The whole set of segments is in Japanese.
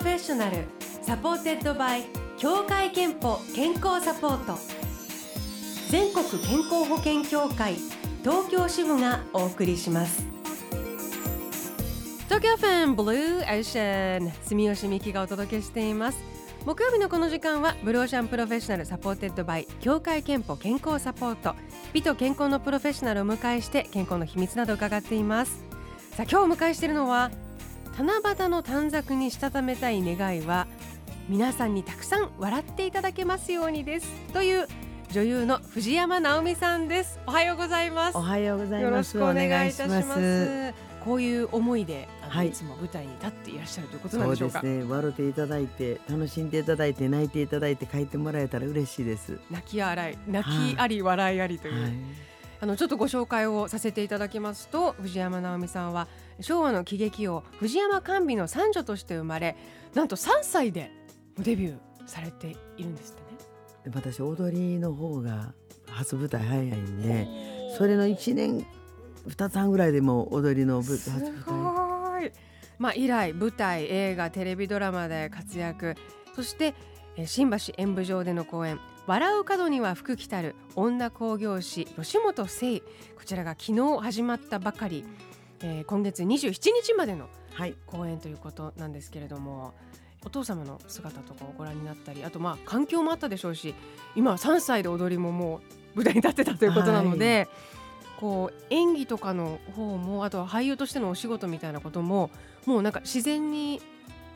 ロフェッショナル。 supported by 協会けんぽ健康サポート。全国健康保険協会東京支部がお送りします。東京 FMブルーオーシャン住吉美紀がお届けしています。木曜日のこの時間はブルーオーシャンプロフェッショナル supported by 協会けんぽ健康サポート。美と健康のプロフェッショナルを迎えして健康の秘密など伺っています。さあ今日お迎えしているのは七夕の短冊にしたためたい願いは皆さんにたくさん笑っていただけますようにです。という女優の藤山直美さんです。おはようございます。おはようございよろしますくお願いいたしおます。こういう思いではい。い、つも舞台に立っていらっしゃるということなんそうでしょうか。ですね。笑っていただいて楽しんでいただいて泣いていただいて書いてもらえたら嬉しいです。泣き笑い泣きあり笑いありという、はいあのちょっとご紹介をさせていただきますと藤山直美さんは昭和の喜劇王藤山甘美の三女として生まれなんと3歳でデビューされているんですってね。で私踊りの方が初舞台早いんでそれの1年2つ半ぐらいでもう踊りの舞す初舞台。まあ以来舞台映画テレビドラマで活躍そしてえー新橋演舞場での公演「笑う角には福来たる女興行師吉本聖こちらが昨日始まったばかり、えー今月27日までのはい公演ということなんですけれどもお父様の姿とかをご覧になったりあとまあ環境もあったでしょうし今は3歳で踊りももう舞台に立ってたということなので、こう演技とかの方もあとは俳優としてのお仕事みたいなことももうなんか自然に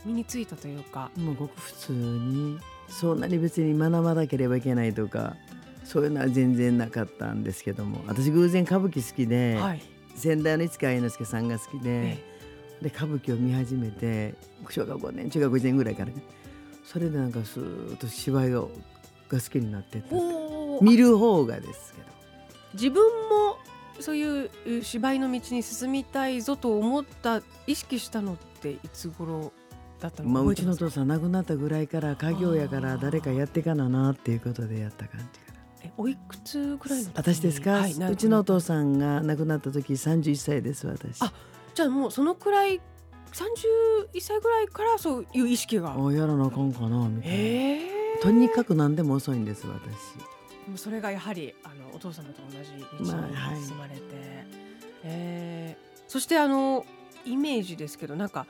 身についたというか。もうごく普通にそんなに別に学ばなければいけないとかそういうのは全然なかったんですけども私偶然歌舞伎好きで、はい、先代の市川猿之助さんが好きで、えで歌舞伎を見始めて小学5年中学1年ぐらいからねそれでなんかスーッと芝居がが好きになってったおー見る方がですけど。自分もそういうえ芝居の道に進みたいぞと思った意識したのっていつ頃？だったのうちの父さん亡くなったぐらいから家業やから誰かやってかななっていうことでやった感じえおいくつぐらいの私ですか、はいうちのお父さんが亡くなった時31歳です私。あじゃあもうそのくらい31歳ぐらいからそういう意識が？あやらなあかんかなみたいな、ええ。とにかく何でも遅いんです私。それがやはりあのお父様と同じ道まあはい。に進まれて、え。ーそしてあのイメージですけどなんか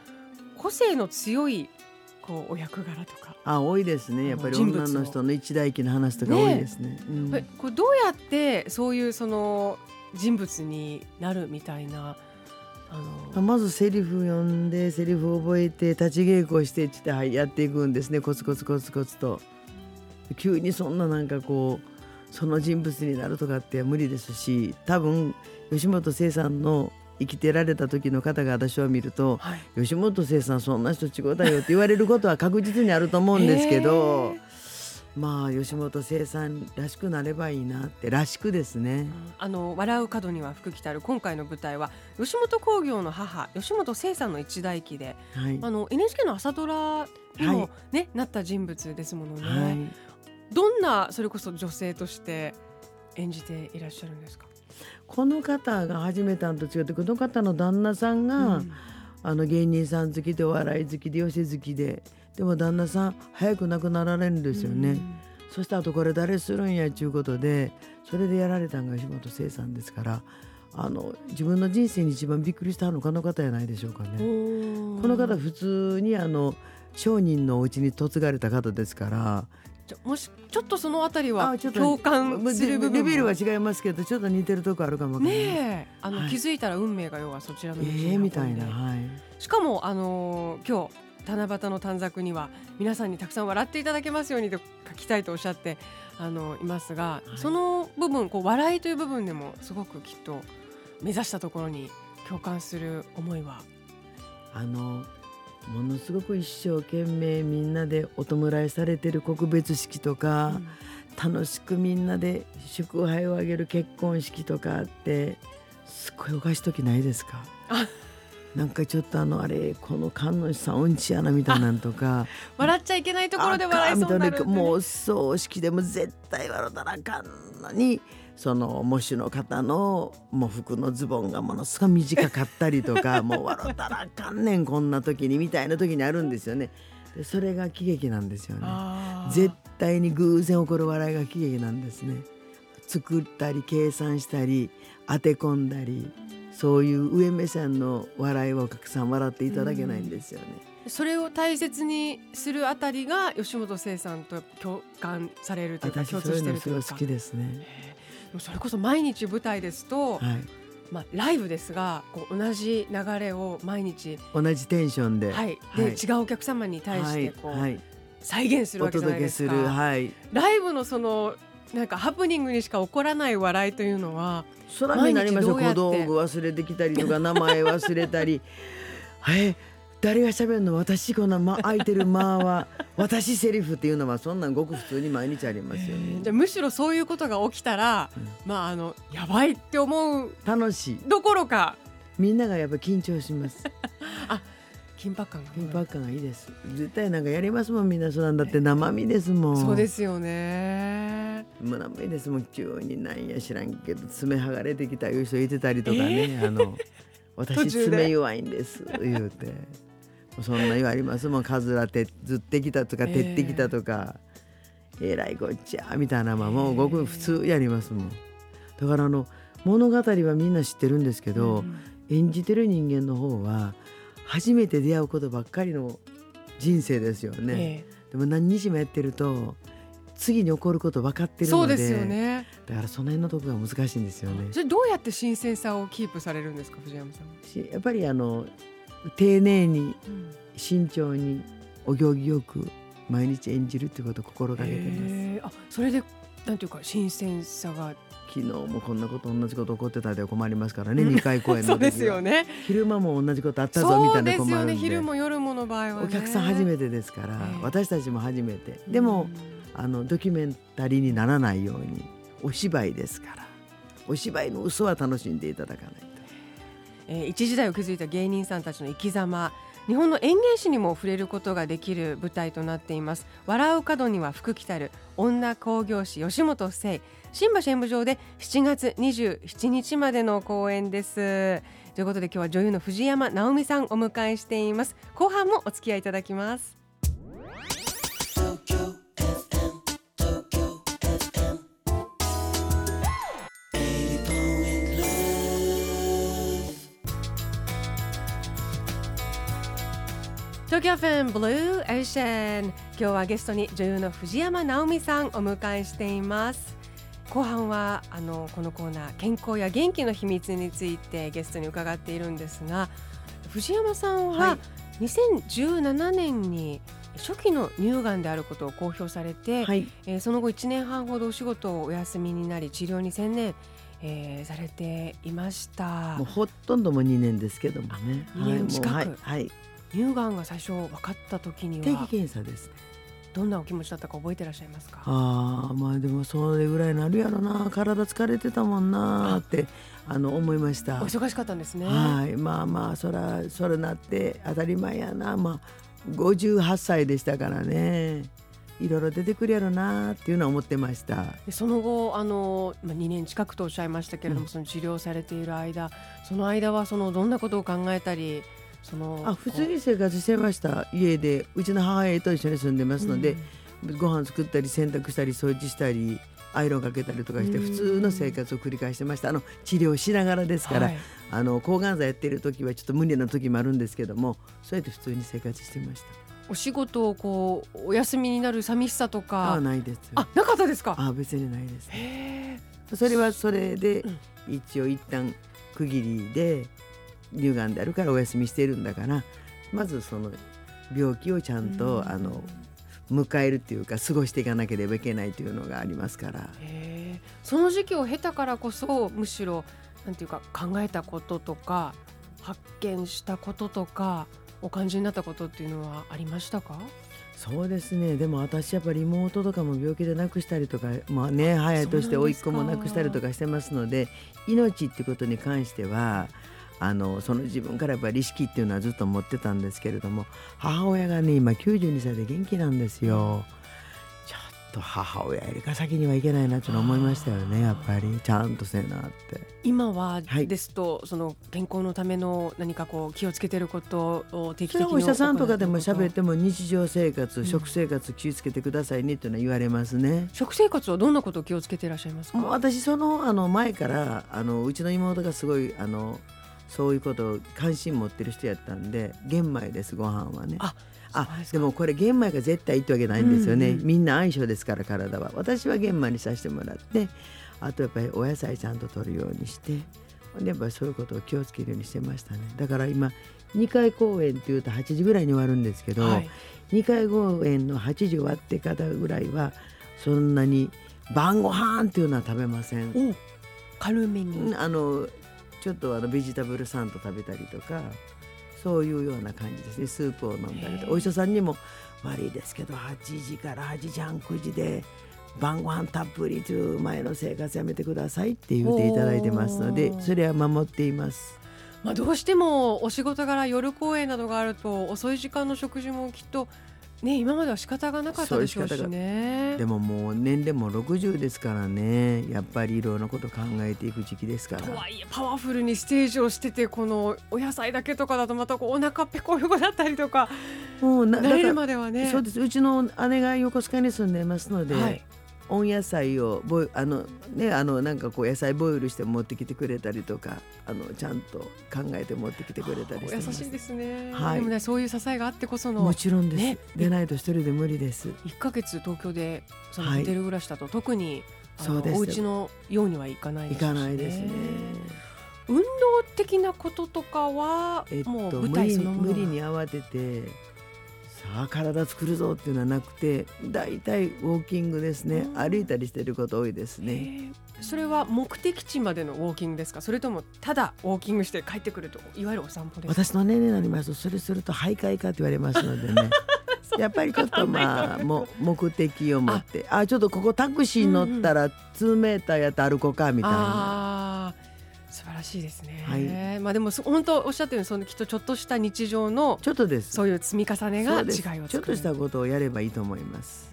個性の強いこうお役柄とか、あ多いですね。やっぱり女の人の一代記の話とか多いですね。うん。えこれどうやってそういうその人物になるみたいなあのまずセリフ読んでセリフ覚えて立ち稽古してってはいやっていくんですね。コツコツコツコツと。急にそんななんかこうその人物になるとかって無理ですし多分吉本清さんの生きてられた時の方が私を見るとはい。吉本清さんそんな人違うだよって言われることは確実にあると思うんですけどまあ吉本清さんらしくなればいいなってらしくですね。あの笑う角には福来たる今回の舞台は吉本興業の母吉本清さんの一代記ではい、あの NHK の朝ドラにも、はい。ねなった人物ですものね、はい。どんなそれこそ女性として演じていらっしゃるんですか、この方が始めたのと違ってこの方の旦那さんが、うん。あの芸人さん好きでお笑い好きで寄せ好きででも旦那さん早く亡くなられるんですよね、そしたらあとこれ誰するんやっちゅうことでそれでやられたんが吉本清さんですからあの自分の人生に一番びっくりしたのこの方じゃないでしょうかね。うんこの方普通にあの商人のお家に嫁がれた方ですからじゃもしちょっとそのあたりは共感する部分も。レベルは違いますけどちょっと似てるとこあるかも。ねえ。あの、はい。気づいたら運命が要はそちらの道にえ運んで。えみたいな、はい、しかもあのー今日七夕の短冊には皆さんにたくさん笑っていただけますようにと書きたいとおっしゃってあのいますが、はい。その部分こう笑いという部分でもすごくきっと目指したところに共感する思いは？あのものすごく一生懸命みんなでお弔いされてる告別式とか、楽しくみんなで祝杯をあげる結婚式とかあってすっごいおかしい時ないですか？あなんかちょっとあのあれこの神主さんうんちやなみたいなんとか。笑っちゃいけないところで笑いそうになるもう葬式でも絶対笑ったらあかんのにその喪主の方のもう服のズボンがものすごい短かったりとか もう笑ったらあかんねんこんな時にみたいな時にあるんですよね。でそれが喜劇なんですよね。絶対に偶然起こる笑いが喜劇なんですね。作ったり計算したり当て込んだりそういう上目線の笑いをお客さん笑っていただけないんですよね、それを大切にするあたりが吉本聖さんと共感されるというか共通してるというか。好きですね。それこそ毎日舞台ですと、はい。まあ、ライブですがこう同じ流れを毎日、同じテンションで、はい。で違うお客様に対してこう、はい。はい再現するおわけじゃない届けですか。する。はい。ライブのそのなんかハプニングにしか起こらない笑いというのはそらになりますよ。小道具忘れてきたりとか名前忘れたり。え誰が喋るの？私こんな、ま、空いてる間は。私セリフっていうのはそんなんごく普通に毎日ありますよね。じゃあむしろそういうことが起きたら、うん。まああのやばいって思う楽しい。どころか。みんながやっぱ緊張します 緊迫感が緊迫感がいいです。絶対なんかやりますもんみんなそうなんだって。生身ですもん。そうですよね。もう生身ですもん。急になんや知らんけど爪剥がれてきたいう人いてたりとかね、あの 私爪弱いんです言うて。そんな言われますもん。かずらてずってきたとかええてってきたとか、えらいこっちゃみたいなまあもうごく普通やりますもん。だからあの物語はみんな知ってるんですけど、うん。演じてる人間の方は初めて出会うことばっかりの人生ですよね、えでも何日もやってると次に起こること分かってえるので。そうですよね。だからその辺のところが難しいんですよね。それどうやって新鮮さをキープされるんですか藤山さん。やっぱりあの丁寧にうん。慎重にお行儀よく毎日演じるってことを心がけてます。へえあそれでなんていうか新鮮さが昨日もこんなこと同じこと起こってたで困りますからね、二回公演のですよね。昼間も同じことあったぞみたいなそうですよね。困るんで昼も夜もの場合はね。お客さん初めてですから、ええ私たちも初めてでも、あのドキュメンタリーにならないようにお芝居ですからお芝居の嘘は楽しんでいただかないと。えー一時代を築いた芸人さんたちの生き様日本の演芸史にも触れることができる舞台となっています。笑う角には福来たる。女興行師吉本聖新橋演舞場で7月27日までの公演です。ということで今日は女優の藤山直美さんお迎えしています。後半もお付き合いいただきます。東京フェンブルーエーシャン今日はゲストに女優の藤山直美さんお迎えしています。後半はあのこのコーナー健康や元気の秘密についてゲストに伺っているんですが藤山さんははい。2017年に初期の乳がんであることを公表されて、はい、えーその後1年半ほどお仕事をお休みになり治療に専念、えーされていました。もうほとんども2年ですけどもね。あ二年近くはいはい、乳がんが最初分かった時に定期は検査ですね。どんなお気持ちだったか覚えてらっしゃいますか？ああまあでもそれぐらいなるやろな体疲れてたもんなーってあの思いましたお。忙しかったんですね。はいまあまあそらそれなって当たり前やなまあ58歳でしたからねいろいろ出てくるやろなーっていうのは思ってました。でその後あの、まあ、2年近くとおっしゃいましたけれども、うんその治療されている間その間はそのどんなことを考えたりそのあ普通に生活してました家でうちの母親と一緒に住んでますので、ご飯作ったり洗濯したり掃除したりアイロンかけたりとかしてうん。普通の生活を繰り返してました。あの治療しながらですから、はい。あの抗がん剤やってる時はちょっと無理な時もあるんですけどもそうやって普通に生活してましお仕事をこうお休みになる寂しさとたあないです。あなかったですか？あ別にないです。それはそれでうん。一応一旦区切りで乳がんであるからお休みしてるんだからまずその病気をちゃんとうん。あの迎えるっていうか過ごしていかなければいけないというのがありますから。その時期を経たからこそむしろなんていうか考えたこととか発見したこととかお感じになったことっていうのはありましたか？そうですね。でも私やっぱり妹とかも病気で亡くしたりとかまあね早いとして甥っ子も亡くしたりとかしてますので命ってことに関してはあのその自分からやっぱり意識っていうのはずっと持ってたんですけれども母親がね今92歳で元気なんですよ。ちょっと母親よりか先にはいけないなって思いましたよねやっぱり。ちゃんとせなって。今はですと、はい、その健康のための何かこう気をつけてることを定期的にお医者さんとかでも喋っても日常生活、うん、食生活気をつけてくださいねっていうのは言われますね。食生活はどんなことを気をつけていらっしゃいますか？私そのあの前からあのうちの妹がすごいあのそういうことを関心持ってる人やったんで玄米ですご飯はね。ああでもこれ玄米が絶対いいってわけないんですよね、うんうん、みんな相性ですから体は。私は玄米にさせてもらってあとやっぱりお野菜ちゃんと取るようにしてやっぱりそういうことを気をつけるようにしてましたね。だから今2回公演っていうと8時ぐらいに終わるんですけど、はい、2回公演の8時終わってからぐらいはそんなに晩ご飯っていうのは食べません。軽めに。あのちょっとあのベジタブルサンド食べたりとかそういうような感じですね。スープを飲んだりとお医者さんにも悪いですけど8時から8時半9時で晩ご飯たっぷりという前の生活やめてくださいって言っていただいてますのでそれは守っています。まあ、どうしてもお仕事柄夜公演などがあると遅い時間の食事もきっとね今までは仕方がなかったでしょうしね。でももう年齢も60ですからね。やっぱりいろいろなこと考えていく時期ですから。とはいえパワフルにステージをしててこのお野菜だけとかだとまたこうお腹ペコ横だったりとかもう慣れるまではね。そうです。うちの姉が横須賀に住んでますので、はい温野菜をボあのねあのなんかこう野菜ボイルして持ってきてくれたりとかあのちゃんと考えて持ってきてくれたりして優しいですね。はい。でもねそういう支えがあってこそのもちろんです。ね、でないと一人で無理です。一ヶ月東京でそのホテル暮らしだと、特にそうですお家のようにはいかないですね。いかないですね。運動的なこととかは、えっと、もう舞台その無理に慌てて。さあ体作るぞっていうのはなくてだいたいウォーキングですね。歩いたりしてること多いですね。それは目的地までのウォーキングですか？それともただウォーキングして帰ってくるといわゆるお散歩です私の年齢になりますとそれすると徘徊かって言われますのでね。やっぱりちょっとまあ も目的を持って。あ。ちょっとここタクシー乗ったら2メーターやって歩こうかみたいな。素晴らしいですね。はい、まあでも本当おっしゃったようにそのきっとちょっとした日常のちょっとです。そういう積み重ねが違いをちょっとしたことをやればいいと思います。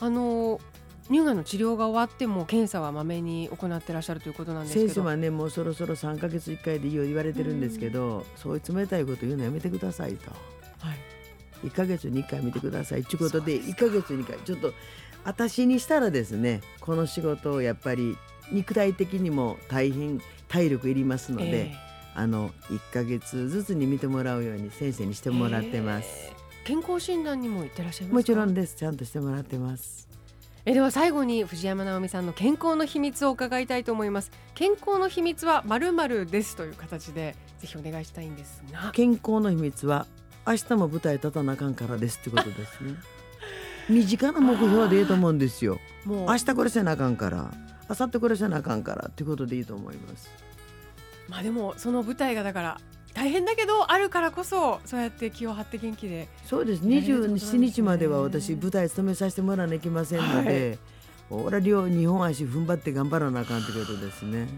あの乳がんの治療が終わっても検査はまめに行ってらっしゃるということなんですけど。先生はねもうそろそろ3か月1回でいいよ言われてるんですけど、うそういう冷たいこと言うのやめてくださいと、はい、1か月に1回見てください。ということで1か月に1回ちょっと私にしたらですねこの仕事をやっぱり肉体的にも大変体力いりますので、えー、あの1か月ずつに見てもらうように先生にしてもらってます、え。ー、健康診断にも行ってらっしゃいますもちろんです。ちゃんとしてもらってます。えでは最後に藤山直美さんの健康の秘密を伺いたいと思います。健康の秘密はまるまるですという形でぜひお願いしたいんですが。健康の秘密は明日も舞台立たなあかんからですってことですね。身近な目標でいいと思うんですよ。もう。明日これせなあかんからあさってこれせなあかんからってことでいいと思います。まあでもその舞台がだから大変だけどあるからこそそうやって気を張って元気でそうです。27日までは私舞台務めさせてもらわなきゃいけませんので、はい、俺は両日本足踏ん張って頑張らなあかんってことですね。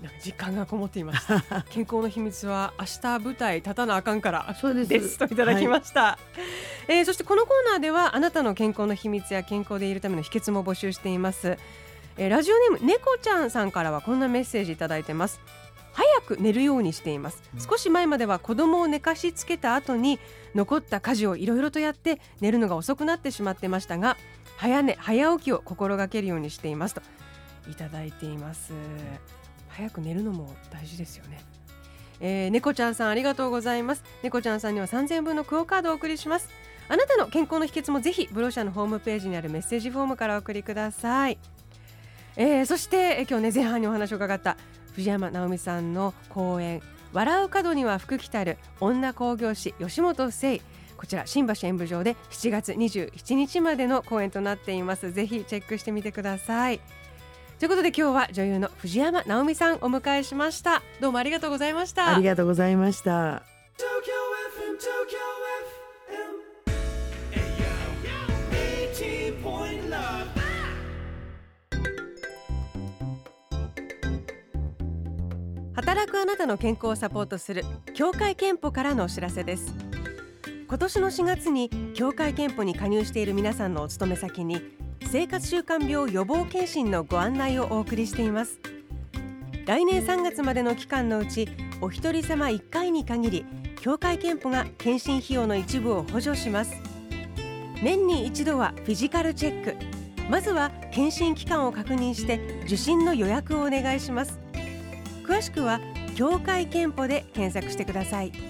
えー、なんか実感がこもっていました。健康の秘密は明日舞台立たなあかんから。そうですといただきました、はい、えー、そしてこのコーナーではあなたの健康の秘密や健康でいるための秘訣も募集しています。えー、ラジオネーム猫ちゃんさんからはこんなメッセージいただいてます。早く寝るようにしています、うん、少し前までは子供を寝かしつけた後に残った家事をいろいろとやって寝るのが遅くなってしまってましたが早寝早起きを心がけるようにしていますと。いただいています早く寝るのも大事ですよね。えー、猫ちゃんさんありがとうございます。猫ちゃんさんには3000円分のクオカードをお送りします。あなたの健康の秘訣もぜひブロシャのホームページにあるメッセージフォームからお送りください。えー、そして、え今日ね前半にお話を伺った藤山直美さんの講演「笑う角には福来たる女興行師吉本誠こちら新橋演舞場で7月27日までの公演となっています。ぜひチェックしてみてください。ということで今日は女優の藤山直美さんお迎えしました。どうもありがとうございました。ありがとうございました。働くあなたの健康をサポートする協会憲法からのお知らせです。今年の4月に協会憲法に加入している皆さんのお勤め先に生活習慣病予防検診のご案内をお送りしています。来年3月までの期間のうちお一人様1回に限り協会けんぽが検診費用の一部を補助します。年に一度はフィジカルチェック。まずは検診期間を確認して受診の予約をお願いします。詳しくは協会けんぽで検索してください。